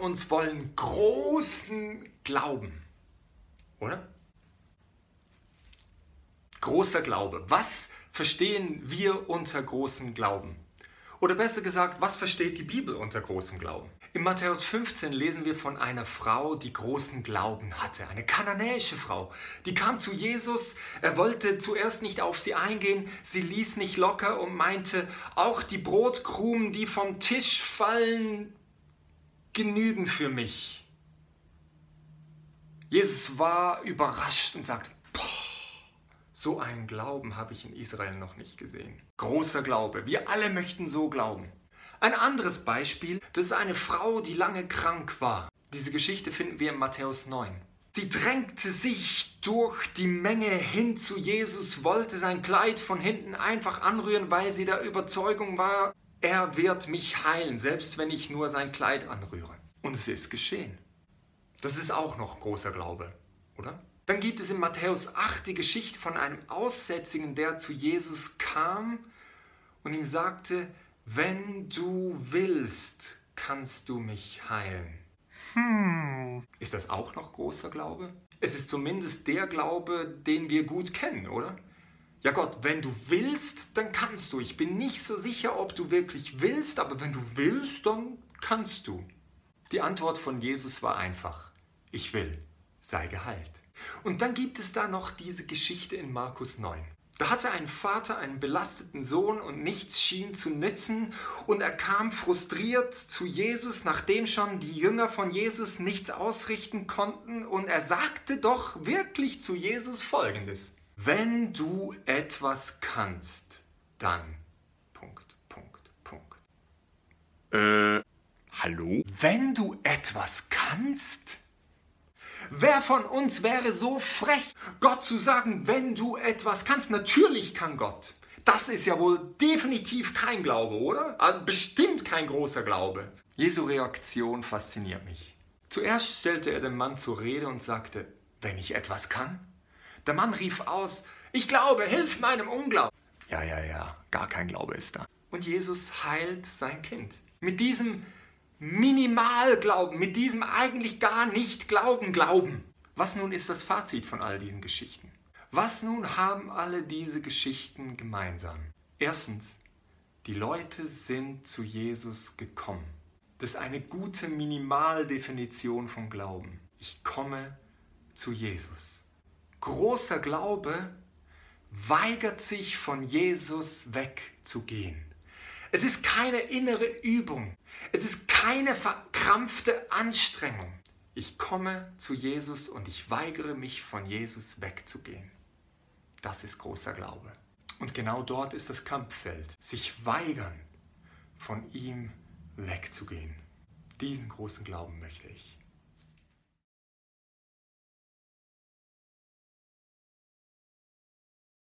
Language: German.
uns wollen großen Glauben, oder? Großer Glaube. Was verstehen wir unter großem Glauben? Oder besser gesagt, was versteht die Bibel unter großem Glauben? In Matthäus 15 lesen wir von einer Frau, die großen Glauben hatte. Eine kananäische Frau. Die kam zu Jesus. Er wollte zuerst nicht auf sie eingehen. Sie ließ nicht locker und meinte, auch die Brotkrumen, die vom Tisch fallen, genügen für mich. Jesus war überrascht und sagte, so einen Glauben habe ich in Israel noch nicht gesehen. Großer Glaube. Wir alle möchten so glauben. Ein anderes Beispiel, das ist eine Frau, die lange krank war. Diese Geschichte finden wir in Matthäus 9. Sie drängte sich durch die Menge hin zu Jesus, wollte sein Kleid von hinten einfach anrühren, weil sie der Überzeugung war, er wird mich heilen, selbst wenn ich nur sein Kleid anrühre. Und es ist geschehen. Das ist auch noch großer Glaube, oder? Dann gibt es in Matthäus 8 die Geschichte von einem Aussätzigen, der zu Jesus kam und ihm sagte, wenn du willst, kannst du mich heilen. Hm. Ist das auch noch großer Glaube? Es ist zumindest der Glaube, den wir gut kennen, oder? Ja Gott, wenn du willst, dann kannst du. Ich bin nicht so sicher, ob du wirklich willst, aber wenn du willst, dann kannst du. Die Antwort von Jesus war einfach. Ich will, sei geheilt. Und dann gibt es da noch diese Geschichte in Markus 9. Da hatte ein Vater einen belasteten Sohn und nichts schien zu nützen und er kam frustriert zu Jesus, nachdem schon die Jünger von Jesus nichts ausrichten konnten und er sagte doch wirklich zu Jesus folgendes. Wenn du etwas kannst, dann... Punkt, Punkt, Punkt. Äh, hallo? Wenn du etwas kannst? Wer von uns wäre so frech, Gott zu sagen, wenn du etwas kannst? Natürlich kann Gott. Das ist ja wohl definitiv kein Glaube, oder? Also bestimmt kein großer Glaube. Jesu Reaktion fasziniert mich. Zuerst stellte er den Mann zur Rede und sagte, wenn ich etwas kann? Der Mann rief aus, ich glaube, hilf meinem Unglauben. Ja, ja, ja, gar kein Glaube ist da. Und Jesus heilt sein Kind. Mit diesem Minimalglauben, mit diesem eigentlich gar nicht Glauben glauben. Was nun ist das Fazit von all diesen Geschichten? Was nun haben alle diese Geschichten gemeinsam? Erstens, die Leute sind zu Jesus gekommen. Das ist eine gute Minimaldefinition von Glauben. Ich komme zu Jesus. Großer Glaube weigert sich von Jesus wegzugehen. Es ist keine innere Übung. Es ist keine verkrampfte Anstrengung. Ich komme zu Jesus und ich weigere mich von Jesus wegzugehen. Das ist großer Glaube. Und genau dort ist das Kampffeld. Sich weigern, von ihm wegzugehen. Diesen großen Glauben möchte ich.